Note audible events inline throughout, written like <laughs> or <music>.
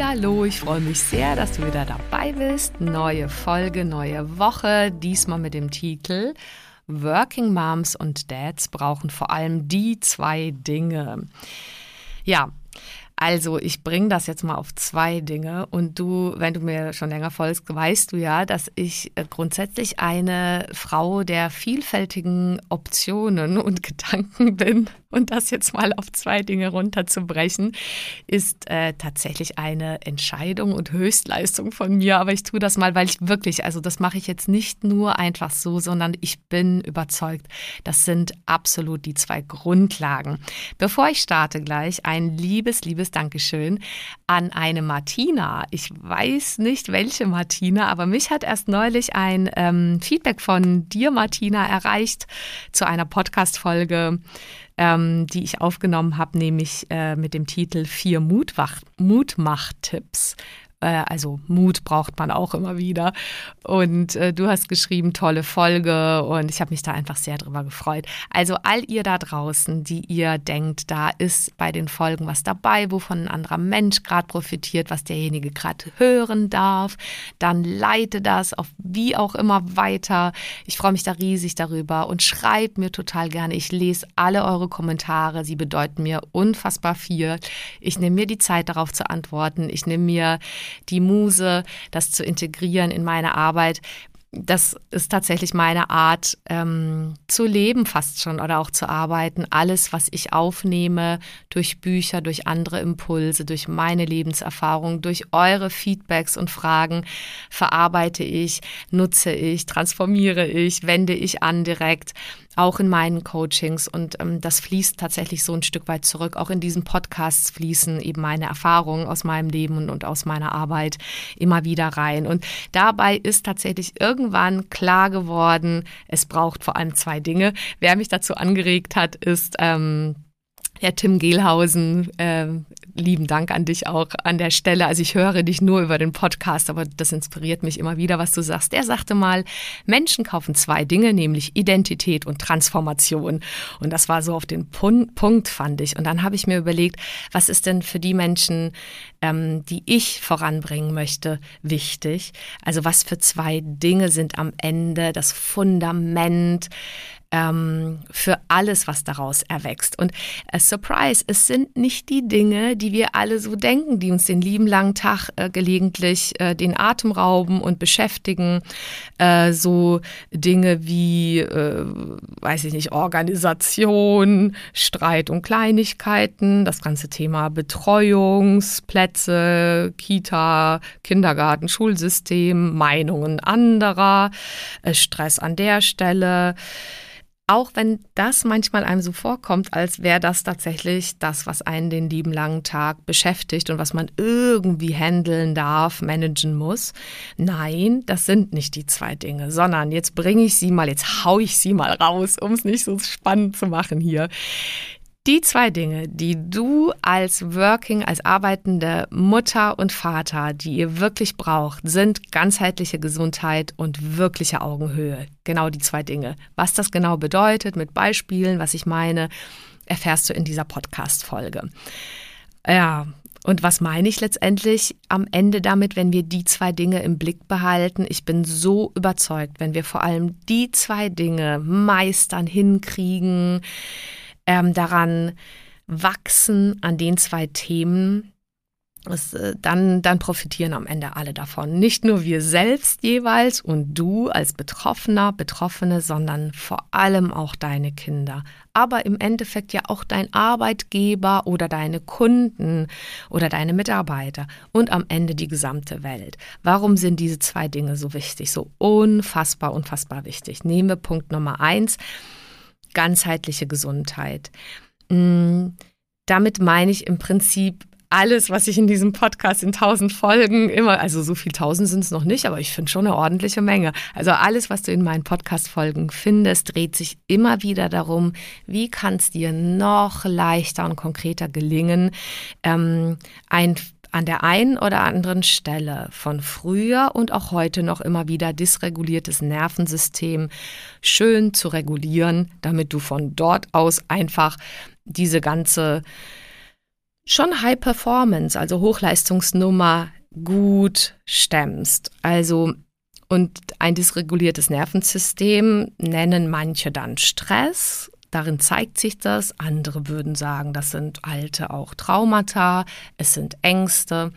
Hallo, ich freue mich sehr, dass du wieder dabei bist. Neue Folge, neue Woche, diesmal mit dem Titel Working Moms und Dads brauchen vor allem die zwei Dinge. Ja, also, ich bringe das jetzt mal auf zwei Dinge. Und du, wenn du mir schon länger folgst, weißt du ja, dass ich äh, grundsätzlich eine Frau der vielfältigen Optionen und <laughs> Gedanken bin. Und das jetzt mal auf zwei Dinge runterzubrechen, ist äh, tatsächlich eine Entscheidung und Höchstleistung von mir. Aber ich tue das mal, weil ich wirklich, also das mache ich jetzt nicht nur einfach so, sondern ich bin überzeugt, das sind absolut die zwei Grundlagen. Bevor ich starte gleich, ein liebes, liebes Dankeschön an eine Martina. Ich weiß nicht, welche Martina, aber mich hat erst neulich ein ähm, Feedback von dir, Martina, erreicht zu einer Podcast-Folge ähm, die ich aufgenommen habe, nämlich äh, mit dem Titel Vier Mutmach-Tipps. Äh, also Mut braucht man auch immer wieder. Und äh, du hast geschrieben, tolle Folge und ich habe mich da einfach sehr drüber gefreut. Also all ihr da draußen, die ihr denkt, da ist bei den Folgen was dabei, wovon ein anderer Mensch gerade profitiert, was derjenige gerade hören darf, dann leite das auf wie auch immer weiter. Ich freue mich da riesig darüber und schreibt mir total gerne. Ich lese alle eure Kommentare. Sie bedeuten mir unfassbar viel. Ich nehme mir die Zeit darauf zu antworten. Ich nehme mir die Muse, das zu integrieren in meine Arbeit, das ist tatsächlich meine Art ähm, zu leben fast schon oder auch zu arbeiten. Alles, was ich aufnehme durch Bücher, durch andere Impulse, durch meine Lebenserfahrung, durch eure Feedbacks und Fragen verarbeite ich, nutze ich, transformiere ich, wende ich an direkt auch in meinen Coachings. Und ähm, das fließt tatsächlich so ein Stück weit zurück. Auch in diesen Podcasts fließen eben meine Erfahrungen aus meinem Leben und, und aus meiner Arbeit immer wieder rein. Und dabei ist tatsächlich irgendwann klar geworden, es braucht vor allem zwei Dinge. Wer mich dazu angeregt hat, ist ähm, der Tim Gehlhausen, äh, lieben Dank an dich auch an der Stelle. Also ich höre dich nur über den Podcast, aber das inspiriert mich immer wieder, was du sagst. Der sagte mal, Menschen kaufen zwei Dinge, nämlich Identität und Transformation. Und das war so auf den Punkt, fand ich. Und dann habe ich mir überlegt, was ist denn für die Menschen, ähm, die ich voranbringen möchte, wichtig? Also was für zwei Dinge sind am Ende das Fundament ähm, für alles, was daraus erwächst. Und a Surprise, es sind nicht die Dinge, die wir alle so denken, die uns den lieben langen Tag äh, gelegentlich äh, den Atem rauben und beschäftigen. Äh, so Dinge wie, äh, weiß ich nicht, Organisation, Streit und Kleinigkeiten, das ganze Thema Betreuungsplätze, Kita, Kindergarten, Schulsystem, Meinungen anderer, äh, Stress an der Stelle auch wenn das manchmal einem so vorkommt, als wäre das tatsächlich das, was einen den lieben langen Tag beschäftigt und was man irgendwie handeln darf, managen muss. Nein, das sind nicht die zwei Dinge, sondern jetzt bringe ich sie mal, jetzt hau ich sie mal raus, um es nicht so spannend zu machen hier. Die zwei Dinge, die du als Working, als arbeitende Mutter und Vater, die ihr wirklich braucht, sind ganzheitliche Gesundheit und wirkliche Augenhöhe. Genau die zwei Dinge. Was das genau bedeutet, mit Beispielen, was ich meine, erfährst du in dieser Podcast-Folge. Ja, und was meine ich letztendlich am Ende damit, wenn wir die zwei Dinge im Blick behalten? Ich bin so überzeugt, wenn wir vor allem die zwei Dinge meistern, hinkriegen, ähm, daran wachsen, an den zwei Themen, es, äh, dann, dann profitieren am Ende alle davon. Nicht nur wir selbst jeweils und du als Betroffener, Betroffene, sondern vor allem auch deine Kinder. Aber im Endeffekt ja auch dein Arbeitgeber oder deine Kunden oder deine Mitarbeiter und am Ende die gesamte Welt. Warum sind diese zwei Dinge so wichtig, so unfassbar, unfassbar wichtig? Nehmen wir Punkt Nummer eins, ganzheitliche Gesundheit. Hm, damit meine ich im Prinzip alles, was ich in diesem Podcast in tausend Folgen immer, also so viel tausend sind es noch nicht, aber ich finde schon eine ordentliche Menge. Also alles, was du in meinen Podcast-Folgen findest, dreht sich immer wieder darum, wie kann es dir noch leichter und konkreter gelingen, ähm, ein an der einen oder anderen Stelle von früher und auch heute noch immer wieder dysreguliertes Nervensystem schön zu regulieren, damit du von dort aus einfach diese ganze schon High Performance, also Hochleistungsnummer gut stemmst. Also und ein dysreguliertes Nervensystem nennen manche dann Stress. Darin zeigt sich das. Andere würden sagen, das sind alte auch Traumata, es sind Ängste.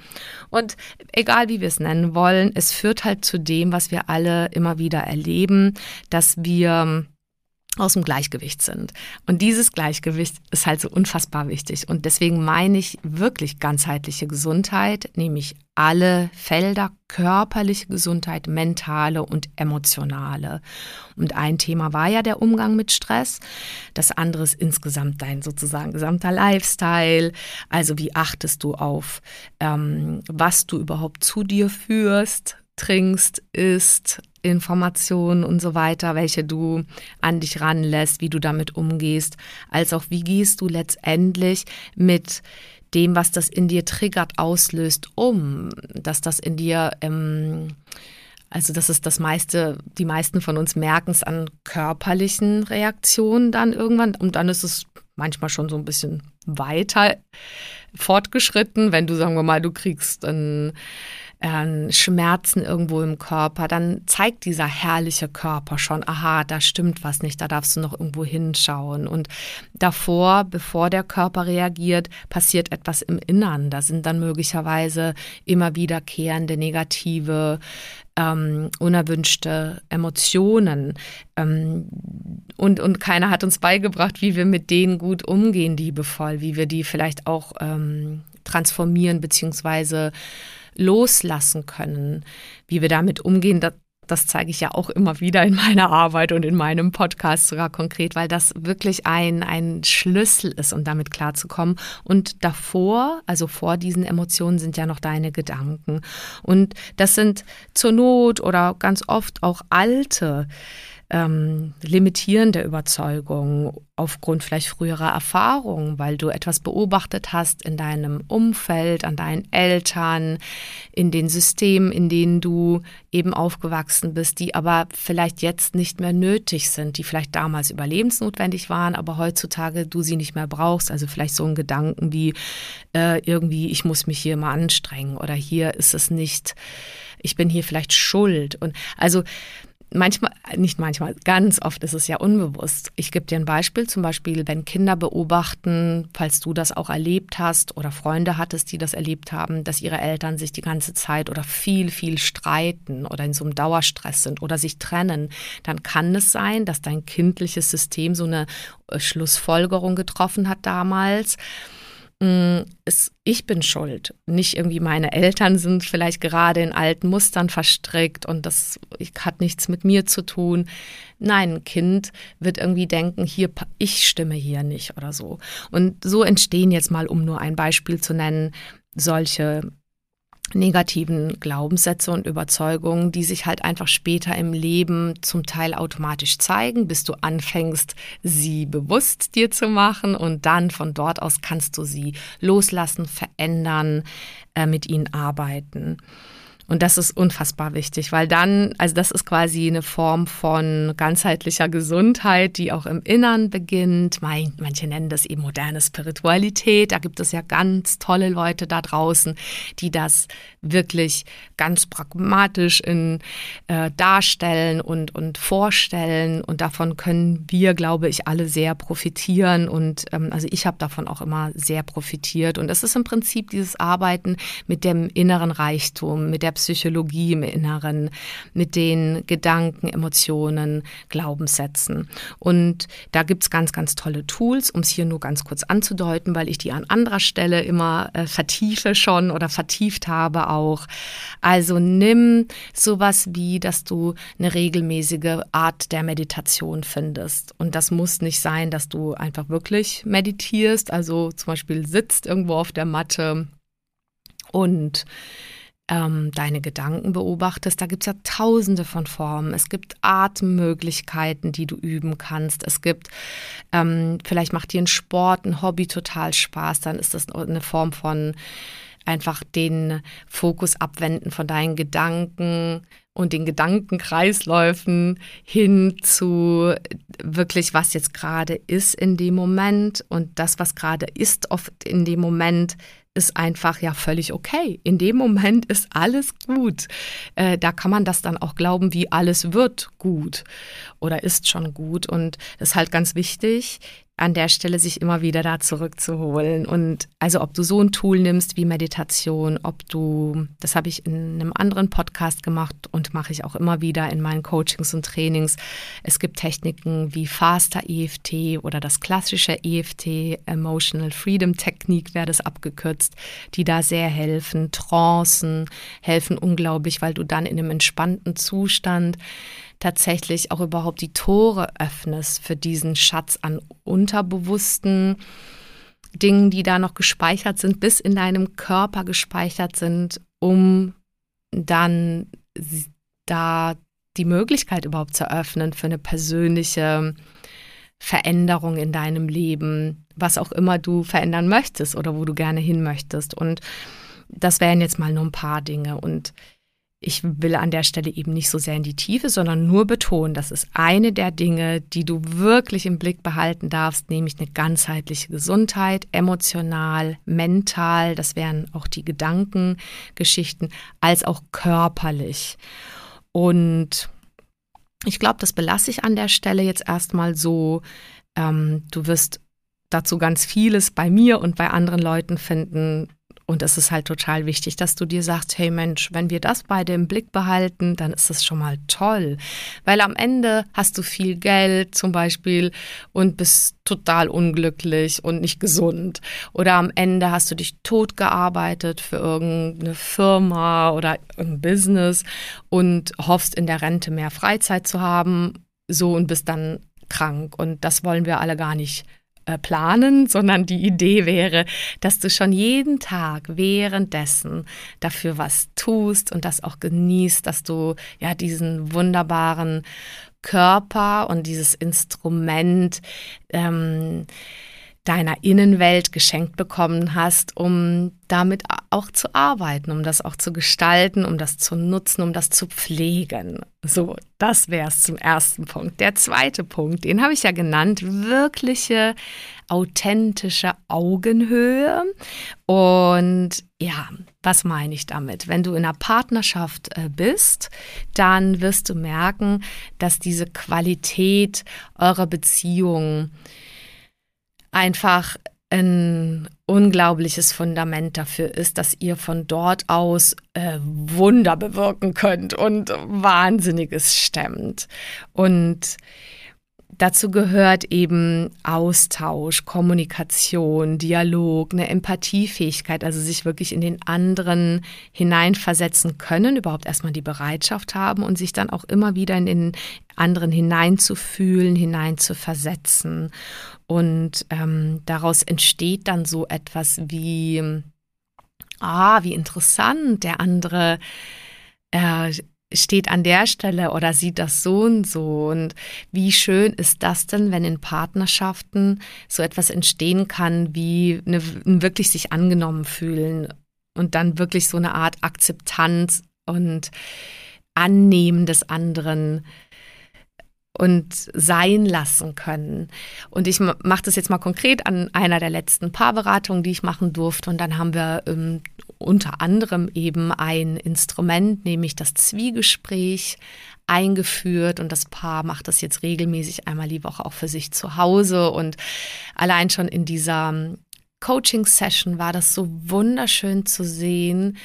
Und egal wie wir es nennen wollen, es führt halt zu dem, was wir alle immer wieder erleben, dass wir aus dem Gleichgewicht sind. Und dieses Gleichgewicht ist halt so unfassbar wichtig. Und deswegen meine ich wirklich ganzheitliche Gesundheit, nämlich alle Felder, körperliche Gesundheit, mentale und emotionale. Und ein Thema war ja der Umgang mit Stress. Das andere ist insgesamt dein sozusagen gesamter Lifestyle. Also wie achtest du auf, ähm, was du überhaupt zu dir führst, trinkst, isst, Informationen und so weiter, welche du an dich ranlässt, wie du damit umgehst, als auch wie gehst du letztendlich mit dem, was das in dir triggert, auslöst, um, dass das in dir, ähm, also das ist das meiste, die meisten von uns merken es an körperlichen Reaktionen dann irgendwann und dann ist es manchmal schon so ein bisschen weiter fortgeschritten, wenn du, sagen wir mal, du kriegst ein äh, Schmerzen irgendwo im Körper, dann zeigt dieser herrliche Körper schon, aha, da stimmt was nicht, da darfst du noch irgendwo hinschauen. Und davor, bevor der Körper reagiert, passiert etwas im Innern. Da sind dann möglicherweise immer wiederkehrende negative ähm, unerwünschte Emotionen. Ähm, und, und keiner hat uns beigebracht, wie wir mit denen gut umgehen, liebevoll, wie wir die vielleicht auch ähm, transformieren, beziehungsweise loslassen können, wie wir damit umgehen, das, das zeige ich ja auch immer wieder in meiner Arbeit und in meinem Podcast sogar konkret, weil das wirklich ein, ein Schlüssel ist, um damit klarzukommen. Und davor, also vor diesen Emotionen, sind ja noch deine Gedanken. Und das sind zur Not oder ganz oft auch alte ähm, limitierende Überzeugung aufgrund vielleicht früherer Erfahrungen, weil du etwas beobachtet hast in deinem Umfeld, an deinen Eltern, in den Systemen, in denen du eben aufgewachsen bist, die aber vielleicht jetzt nicht mehr nötig sind, die vielleicht damals überlebensnotwendig waren, aber heutzutage du sie nicht mehr brauchst. Also vielleicht so ein Gedanken wie äh, irgendwie, ich muss mich hier mal anstrengen oder hier ist es nicht, ich bin hier vielleicht schuld. Und also manchmal, nicht manchmal, ganz oft ist es ja unbewusst. Ich gebe dir ein Beispiel, zum Beispiel, wenn Kinder beobachten, falls du das auch erlebt hast oder Freunde hattest, die das erlebt haben, dass ihre Eltern sich die ganze Zeit oder viel, viel streiten oder in so einem Dauerstress sind oder sich trennen, dann kann es sein, dass dein kindliches System so eine äh, Schlussfolgerung getroffen hat damals mm, ich bin schuld. Nicht irgendwie meine Eltern sind vielleicht gerade in alten Mustern verstrickt und das hat nichts mit mir zu tun. Nein, ein Kind wird irgendwie denken, hier, ich stimme hier nicht oder so. Und so entstehen jetzt mal, um nur ein Beispiel zu nennen, solche negativen Glaubenssätze und Überzeugungen, die sich halt einfach später im Leben zum Teil automatisch zeigen, bis du anfängst, sie bewusst dir zu machen und dann von dort aus kannst du sie loslassen, verändern, äh, mit ihnen arbeiten. Und das ist unfassbar wichtig, weil dann, also das ist quasi eine Form von ganzheitlicher Gesundheit, die auch im Innern beginnt. Manche nennen das eben moderne Spiritualität. Da gibt es ja ganz tolle Leute da draußen, die das wirklich ganz pragmatisch in, äh, darstellen und, und vorstellen. Und davon können wir, glaube ich, alle sehr profitieren. Und ähm, also ich habe davon auch immer sehr profitiert. Und es ist im Prinzip dieses Arbeiten mit dem inneren Reichtum, mit der Psychologie im Inneren, mit den Gedanken, Emotionen, Glaubenssätzen. Und da gibt es ganz, ganz tolle Tools, um es hier nur ganz kurz anzudeuten, weil ich die an anderer Stelle immer äh, vertiefe schon oder vertieft habe auch. Also nimm sowas wie, dass du eine regelmäßige Art der Meditation findest. Und das muss nicht sein, dass du einfach wirklich meditierst, also zum Beispiel sitzt irgendwo auf der Matte und ähm, deine Gedanken beobachtest, da gibt es ja tausende von Formen. Es gibt Atemmöglichkeiten, die du üben kannst. Es gibt, ähm, vielleicht macht dir ein Sport, ein Hobby total Spaß, dann ist das eine Form von einfach den Fokus abwenden von deinen Gedanken und den Gedankenkreisläufen hin zu wirklich, was jetzt gerade ist in dem Moment und das, was gerade ist oft in dem Moment, ist einfach ja völlig okay. In dem Moment ist alles gut. Äh, da kann man das dann auch glauben, wie alles wird gut oder ist schon gut. Und das ist halt ganz wichtig, an der Stelle sich immer wieder da zurückzuholen. Und also ob du so ein Tool nimmst wie Meditation, ob du, das habe ich in einem anderen Podcast gemacht und mache ich auch immer wieder in meinen Coachings und Trainings. Es gibt Techniken wie Faster EFT oder das klassische EFT, Emotional Freedom Technik wäre das abgekürzt, die da sehr helfen. Trancen helfen unglaublich, weil du dann in einem entspannten Zustand tatsächlich auch überhaupt die Tore öffnest für diesen Schatz an unterbewussten Dingen, die da noch gespeichert sind, bis in deinem Körper gespeichert sind, um dann da die Möglichkeit überhaupt zu eröffnen für eine persönliche Veränderung in deinem Leben, was auch immer du verändern möchtest oder wo du gerne hin möchtest. Und das wären jetzt mal nur ein paar Dinge. Und ich will an der Stelle eben nicht so sehr in die Tiefe, sondern nur betonen, das ist eine der Dinge, die du wirklich im Blick behalten darfst, nämlich eine ganzheitliche Gesundheit, emotional, mental, das wären auch die Gedankengeschichten, als auch körperlich. Und ich glaube, das belasse ich an der Stelle jetzt erstmal so. Ähm, du wirst dazu ganz vieles bei mir und bei anderen Leuten finden, und es ist halt total wichtig, dass du dir sagst, hey Mensch, wenn wir das beide im Blick behalten, dann ist es schon mal toll. Weil am Ende hast du viel Geld zum Beispiel und bist total unglücklich und nicht gesund. Oder am Ende hast du dich tot gearbeitet für irgendeine Firma oder ein Business und hoffst in der Rente mehr Freizeit zu haben, so und bist dann krank. Und das wollen wir alle gar nicht äh, planen, sondern die Idee wäre, dass du schon jeden Tag währenddessen dafür was tust und das auch genießt, dass du ja diesen wunderbaren Körper und dieses Instrument ähm, deiner Innenwelt geschenkt bekommen hast, um damit auch zu arbeiten, um das auch zu gestalten, um das zu nutzen, um das zu pflegen. So, das wäre es zum ersten Punkt. Der zweite Punkt, den habe ich ja genannt, wirkliche, authentische Augenhöhe. Und ja, was meine ich damit? Wenn du in einer Partnerschaft äh, bist, dann wirst du merken, dass diese Qualität eurer Beziehung einfach ein unglaubliches Fundament dafür ist, dass ihr von dort aus äh, Wunder bewirken könnt und Wahnsinniges stemmt. Und Dazu gehört eben Austausch, Kommunikation, Dialog, eine Empathiefähigkeit, also sich wirklich in den anderen hineinversetzen können, überhaupt erstmal die Bereitschaft haben und sich dann auch immer wieder in den anderen hineinzufühlen, hineinzuversetzen. Und ähm, daraus entsteht dann so etwas wie, ah, wie interessant, der andere äh, steht an der Stelle oder sieht das so und so. Und wie schön ist das denn, wenn in Partnerschaften so etwas entstehen kann, wie eine, ein wirklich sich angenommen fühlen und dann wirklich so eine Art Akzeptanz und Annehmen des anderen und sein lassen können. Und ich mache das jetzt mal konkret an einer der letzten Paarberatungen, die ich machen durfte. Und dann haben wir ähm, unter anderem eben ein Instrument, nämlich das Zwiegespräch, eingeführt. Und das Paar macht das jetzt regelmäßig einmal die Woche auch für sich zu Hause. Und allein schon in dieser ähm, Coaching-Session war das so wunderschön zu sehen,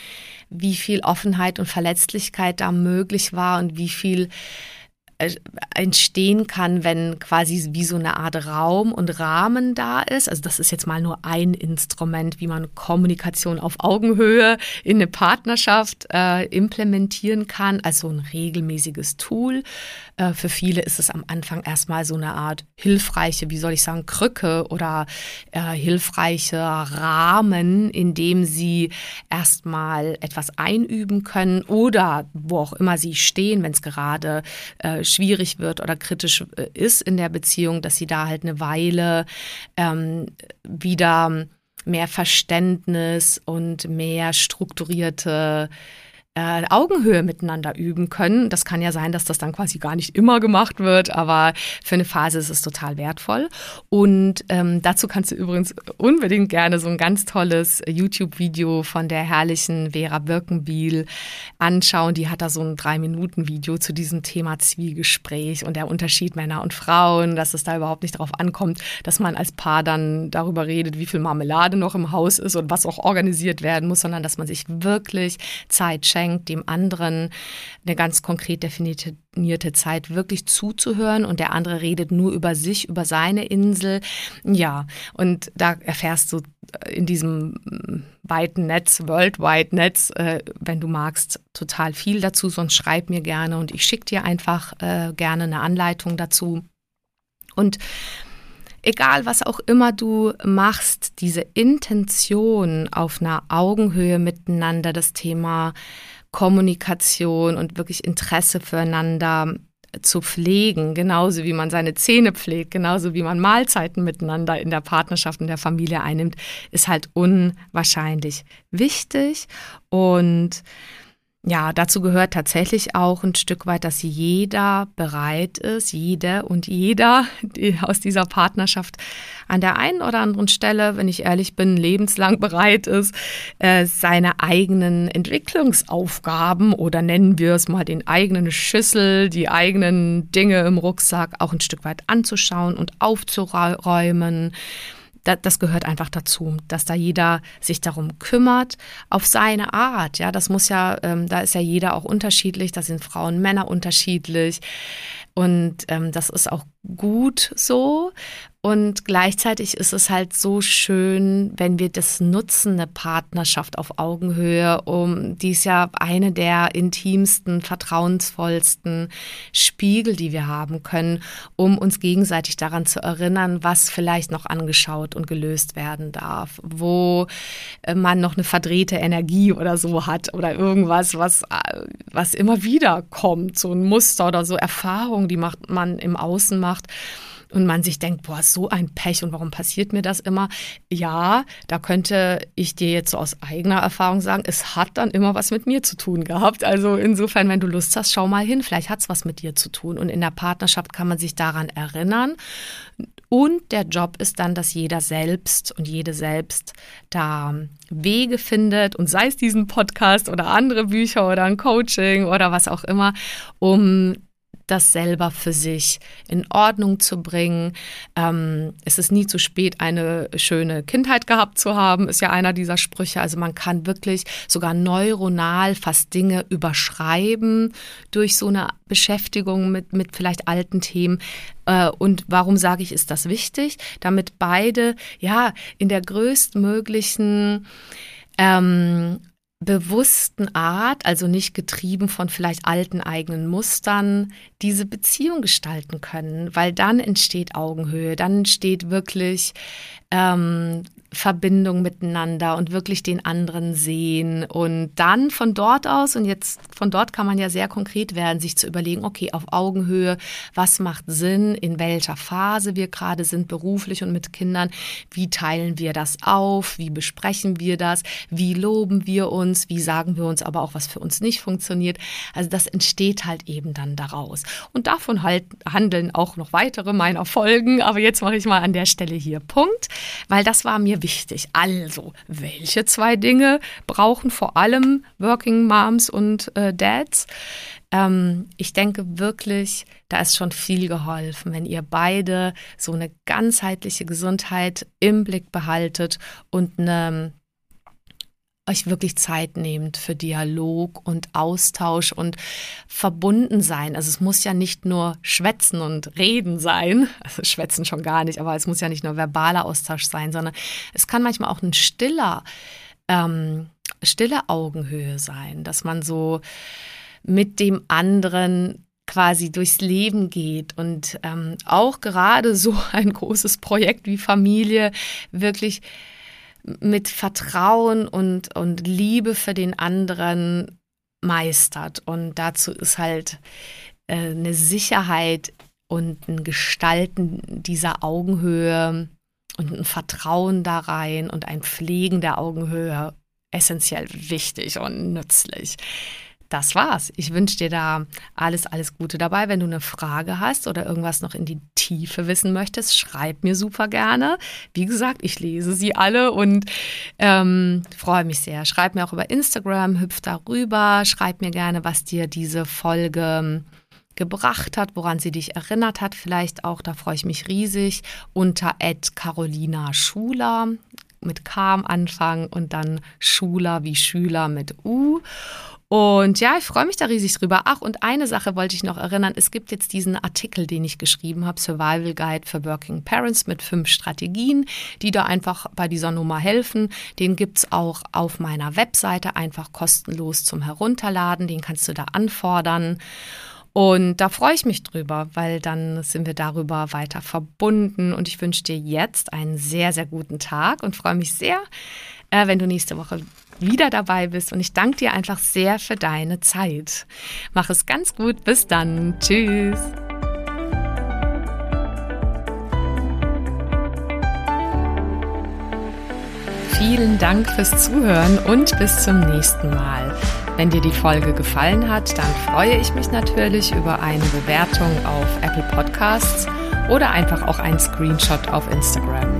wie viel Offenheit und Verletzlichkeit da möglich war und wie viel entstehen kann, wenn quasi wie so eine Art Raum und Rahmen da ist. Also das ist jetzt mal nur ein Instrument, wie man Kommunikation auf Augenhöhe in eine Partnerschaft äh, implementieren kann, also ein regelmäßiges Tool. Äh, für viele ist es am Anfang erstmal so eine Art hilfreiche, wie soll ich sagen, Krücke oder äh, hilfreiche Rahmen, in dem sie erstmal etwas einüben können oder wo auch immer sie stehen, wenn es gerade äh, schwierig wird oder kritisch äh, ist in der Beziehung, dass sie da halt eine Weile ähm, wieder mehr Verständnis und mehr strukturierte äh, Augenhöhe miteinander üben können. Das kann ja sein, dass das dann quasi gar nicht immer gemacht wird, aber für eine Phase ist es total wertvoll. Und ähm, dazu kannst du übrigens unbedingt gerne so ein ganz tolles YouTube-Video von der herrlichen Vera Birkenbiel anschauen. Die hat da so ein Drei-Minuten-Video zu diesem Thema Zwiegespräch und der Unterschied Männer und Frauen, dass es da überhaupt nicht darauf ankommt, dass man als Paar dann darüber redet, wie viel Marmelade noch im Haus ist und was auch organisiert werden muss, sondern dass man sich wirklich Zeit schenkt schenkt, dem anderen eine ganz konkret definierte Zeit wirklich zuzuhören und der andere redet nur über sich, über seine Insel. Ja, und da erfährst du in diesem weiten Netz, Worldwide Netz, äh, wenn du magst, total viel dazu, sonst schreib mir gerne und ich schicke dir einfach äh, gerne eine Anleitung dazu. Und egal was auch immer du machst, diese Intention auf einer Augenhöhe miteinander, das Thema Kommunikation und wirklich Interesse füreinander zu pflegen, genauso wie man seine Zähne pflegt, genauso wie man Mahlzeiten miteinander in der Partnerschaft und der Familie einnimmt, ist halt unwahrscheinlich wichtig. Und ja, dazu gehört tatsächlich auch ein Stück weit, dass jeder bereit ist, jede und jeder die aus dieser Partnerschaft an der einen oder anderen Stelle, wenn ich ehrlich bin, lebenslang bereit ist, äh, seine eigenen Entwicklungsaufgaben oder nennen wir es mal den eigenen Schüssel, die eigenen Dinge im Rucksack auch ein Stück weit anzuschauen und aufzuräumen das gehört einfach dazu, dass da jeder sich darum kümmert, auf seine Art. Ja, das muss ja, ähm, da ist ja jeder auch unterschiedlich, da sind Frauen, Männer unterschiedlich. Und ähm, das ist auch gut so. Und gleichzeitig ist es halt so schön, wenn wir das nutzen, eine Partnerschaft auf Augenhöhe, um die ist ja eine der intimsten, vertrauensvollsten Spiegel, die wir haben können, um uns gegenseitig daran zu erinnern, was vielleicht noch angeschaut und gelöst werden darf, wo äh, man noch eine verdrehte Energie oder so hat oder irgendwas, was, äh, was immer wieder kommt, so ein Muster oder so Erfahrungen, die macht man im Außen macht und man sich denkt, boah, so ein Pech und warum passiert mir das immer? Ja, da könnte ich dir jetzt so aus eigener Erfahrung sagen, es hat dann immer was mit mir zu tun gehabt. Also insofern, wenn du Lust hast, schau mal hin, vielleicht hat es was mit dir zu tun. Und in der Partnerschaft kann man sich daran erinnern. Und der Job ist dann, dass jeder selbst und jede selbst da Wege findet und sei es diesen Podcast oder andere Bücher oder ein Coaching oder was auch immer, um das selber für sich in Ordnung zu bringen. Ähm, es ist nie zu spät, eine schöne Kindheit gehabt zu haben, ist ja einer dieser Sprüche. Also man kann wirklich sogar neuronal fast Dinge überschreiben durch so eine Beschäftigung mit, mit vielleicht alten Themen. Äh, und warum sage ich, ist das wichtig? Damit beide ja in der größtmöglichen ähm, bewussten Art, also nicht getrieben von vielleicht alten eigenen Mustern, diese Beziehung gestalten können, weil dann entsteht Augenhöhe, dann entsteht wirklich ähm, Verbindung miteinander und wirklich den anderen sehen und dann von dort aus und jetzt von dort kann man ja sehr konkret werden, sich zu überlegen, okay, auf Augenhöhe, was macht Sinn, in welcher Phase wir gerade sind, beruflich und mit Kindern, wie teilen wir das auf, wie besprechen wir das, wie loben wir uns, wie sagen wir uns aber auch, was für uns nicht funktioniert. Also das entsteht halt eben dann daraus. Und davon halt handeln auch noch weitere meiner Folgen, aber jetzt mache ich mal an der Stelle hier Punkt, weil das war mir wichtig. Also, welche zwei Dinge brauchen vor allem Working Moms und äh, Dads? Ähm, ich denke wirklich, da ist schon viel geholfen, wenn ihr beide so eine ganzheitliche Gesundheit im Blick behaltet und eine euch wirklich Zeit nehmt für Dialog und Austausch und verbunden sein. Also es muss ja nicht nur Schwätzen und Reden sein, <laughs> also Schwätzen schon gar nicht, aber es muss ja nicht nur verbaler Austausch sein, sondern es kann manchmal auch ein stiller, ähm, stille Augenhöhe sein, dass man so mit dem anderen quasi durchs Leben geht und ähm, auch gerade so ein großes Projekt wie Familie wirklich mit Vertrauen und, und Liebe für den anderen meistert. Und dazu ist halt äh, eine Sicherheit und ein Gestalten dieser Augenhöhe und ein Vertrauen da rein und ein Pflegen der Augenhöhe essentiell wichtig und nützlich das war's. Ich wünsche dir da alles, alles Gute dabei. Wenn du eine Frage hast oder irgendwas noch in die Tiefe wissen möchtest, schreib mir super gerne. Wie gesagt, ich lese sie alle und ähm, freue mich sehr. Schreib mir auch über Instagram, hüpf darüber, schreib mir gerne, was dir diese Folge ähm, gebracht hat, woran sie dich erinnert hat, vielleicht auch, da freue ich mich riesig, unter Carolina Schuler mit K am Anfang und dann Schuler wie Schüler mit U. Und ja, ich freue mich da riesig drüber. Ach, und eine Sache wollte ich noch erinnern. Es gibt jetzt diesen Artikel, den ich geschrieben habe, Survival Guide for Working Parents mit fünf Strategien, die da einfach bei dieser Nummer helfen. Den gibt es auch auf meiner Webseite einfach kostenlos zum Herunterladen. Den kannst du da anfordern. Und da freue ich mich drüber, weil dann sind wir darüber weiter verbunden. Und ich wünsche dir jetzt einen sehr, sehr guten Tag und freue mich sehr, äh, wenn du nächste Woche wieder dabei bist. Und ich danke dir einfach sehr für deine Zeit. Mach es ganz gut. Bis dann. Tschüss. Vielen Dank fürs Zuhören und bis zum nächsten Mal. Wenn dir die Folge gefallen hat, dann freue ich mich natürlich über eine Bewertung auf Apple Podcasts oder einfach auch einen Screenshot auf Instagram.